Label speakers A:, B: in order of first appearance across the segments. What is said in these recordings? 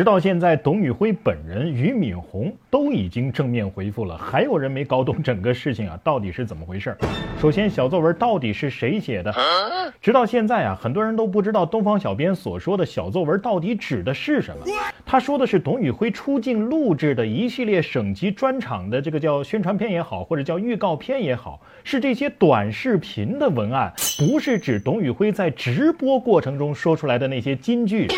A: 直到现在，董宇辉本人、俞敏洪都已经正面回复了，还有人没搞懂整个事情啊，到底是怎么回事？首先，小作文到底是谁写的？直到现在啊，很多人都不知道东方小编所说的小作文到底指的是什么。他说的是董宇辉出镜录制的一系列省级专场的这个叫宣传片也好，或者叫预告片也好，是这些短视频的文案，不是指董宇辉在直播过程中说出来的那些金句。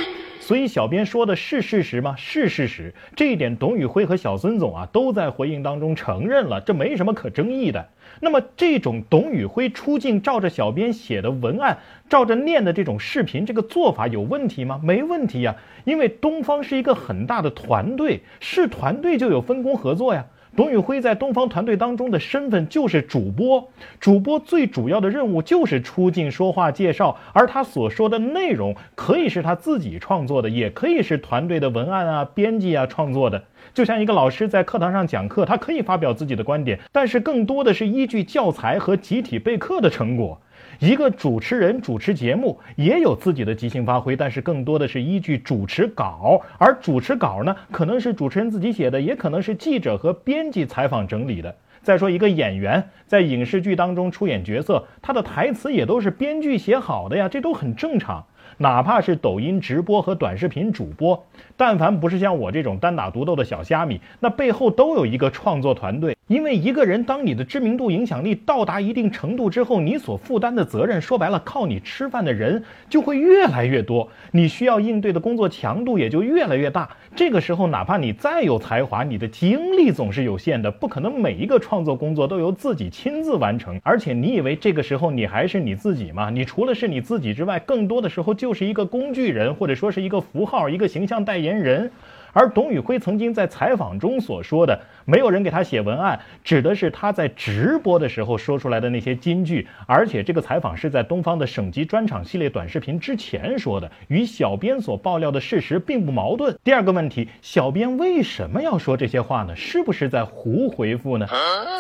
A: 所以，小编说的是事实吗？是事实。这一点，董宇辉和小孙总啊都在回应当中承认了，这没什么可争议的。那么，这种董宇辉出镜照着小编写的文案，照着念的这种视频，这个做法有问题吗？没问题呀，因为东方是一个很大的团队，是团队就有分工合作呀。董宇辉在东方团队当中的身份就是主播，主播最主要的任务就是出镜说话介绍，而他所说的内容可以是他自己创作的，也可以是团队的文案啊、编辑啊创作的。就像一个老师在课堂上讲课，他可以发表自己的观点，但是更多的是依据教材和集体备课的成果。一个主持人主持节目也有自己的即兴发挥，但是更多的是依据主持稿，而主持稿呢，可能是主持人自己写的，也可能是记者和编辑采访整理的。再说一个演员在影视剧当中出演角色，他的台词也都是编剧写好的呀，这都很正常。哪怕是抖音直播和短视频主播，但凡不是像我这种单打独斗的小虾米，那背后都有一个创作团队。因为一个人，当你的知名度、影响力到达一定程度之后，你所负担的责任，说白了，靠你吃饭的人就会越来越多，你需要应对的工作强度也就越来越大。这个时候，哪怕你再有才华，你的精力总是有限的，不可能每一个创作工作都由自己亲自完成。而且，你以为这个时候你还是你自己吗？你除了是你自己之外，更多的时候就就是一个工具人，或者说是一个符号、一个形象代言人。而董宇辉曾经在采访中所说的“没有人给他写文案”，指的是他在直播的时候说出来的那些金句。而且这个采访是在东方的省级专场系列短视频之前说的，与小编所爆料的事实并不矛盾。第二个问题，小编为什么要说这些话呢？是不是在胡回复呢？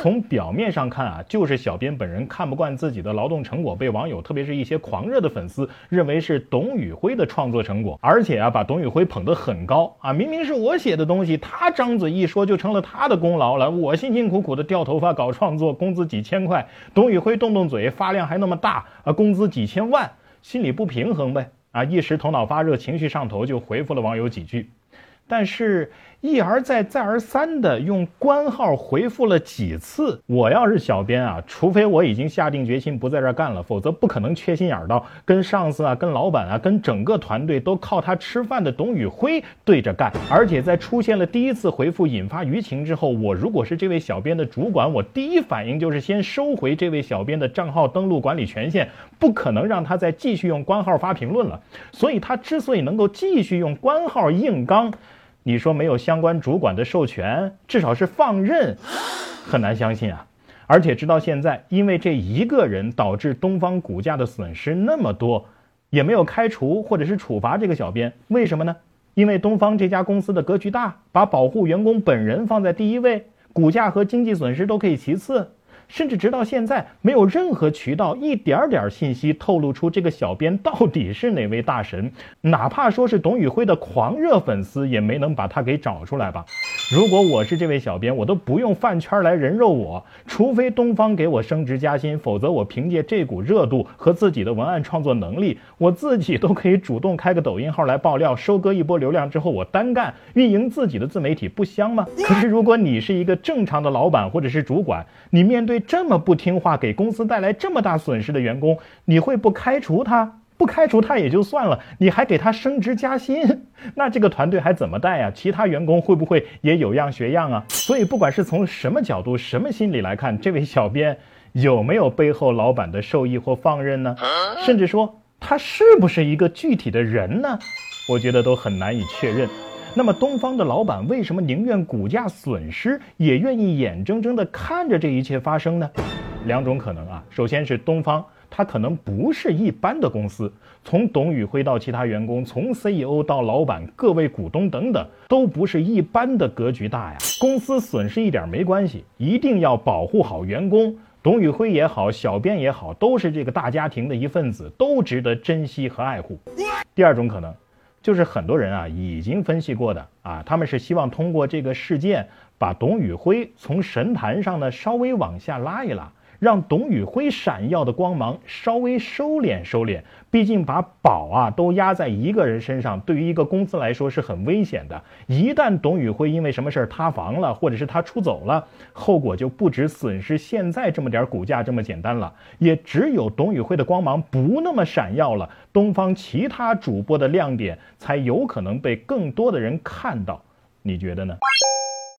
A: 从表面上看啊，就是小编本人看不惯自己的劳动成果被网友，特别是一些狂热的粉丝认为是董宇辉的创作成果，而且啊，把董宇辉捧得很高啊，明明。是我写的东西，他张嘴一说就成了他的功劳了。我辛辛苦苦的掉头发搞创作，工资几千块，董宇辉动动嘴发量还那么大啊，工资几千万，心里不平衡呗啊，一时头脑发热，情绪上头就回复了网友几句，但是。一而再、再而三的用官号回复了几次，我要是小编啊，除非我已经下定决心不在这儿干了，否则不可能缺心眼儿到跟上司啊、跟老板啊、跟整个团队都靠他吃饭的董宇辉对着干。而且在出现了第一次回复引发舆情之后，我如果是这位小编的主管，我第一反应就是先收回这位小编的账号登录管理权限，不可能让他再继续用官号发评论了。所以他之所以能够继续用官号硬刚。你说没有相关主管的授权，至少是放任，很难相信啊！而且直到现在，因为这一个人导致东方股价的损失那么多，也没有开除或者是处罚这个小编，为什么呢？因为东方这家公司的格局大，把保护员工本人放在第一位，股价和经济损失都可以其次。甚至直到现在，没有任何渠道一点点信息透露出这个小编到底是哪位大神，哪怕说是董宇辉的狂热粉丝，也没能把他给找出来吧。如果我是这位小编，我都不用饭圈来人肉我，除非东方给我升职加薪，否则我凭借这股热度和自己的文案创作能力，我自己都可以主动开个抖音号来爆料，收割一波流量之后，我单干运营自己的自媒体，不香吗？可 是如果你是一个正常的老板或者是主管，你面对这么不听话，给公司带来这么大损失的员工，你会不开除他？不开除他也就算了，你还给他升职加薪，那这个团队还怎么带呀？其他员工会不会也有样学样啊？所以，不管是从什么角度、什么心理来看，这位小编有没有背后老板的授意或放任呢？甚至说他是不是一个具体的人呢？我觉得都很难以确认。那么，东方的老板为什么宁愿股价损失，也愿意眼睁睁地看着这一切发生呢？两种可能啊，首先是东方。他可能不是一般的公司，从董宇辉到其他员工，从 CEO 到老板，各位股东等等，都不是一般的格局大呀。公司损失一点没关系，一定要保护好员工。董宇辉也好，小编也好，都是这个大家庭的一份子，都值得珍惜和爱护。第二种可能，就是很多人啊已经分析过的啊，他们是希望通过这个事件把董宇辉从神坛上呢稍微往下拉一拉。让董宇辉闪耀的光芒稍微收敛收敛，毕竟把宝啊都压在一个人身上，对于一个公司来说是很危险的。一旦董宇辉因为什么事儿塌房了，或者是他出走了，后果就不止损失现在这么点股价这么简单了。也只有董宇辉的光芒不那么闪耀了，东方其他主播的亮点才有可能被更多的人看到。你觉得呢？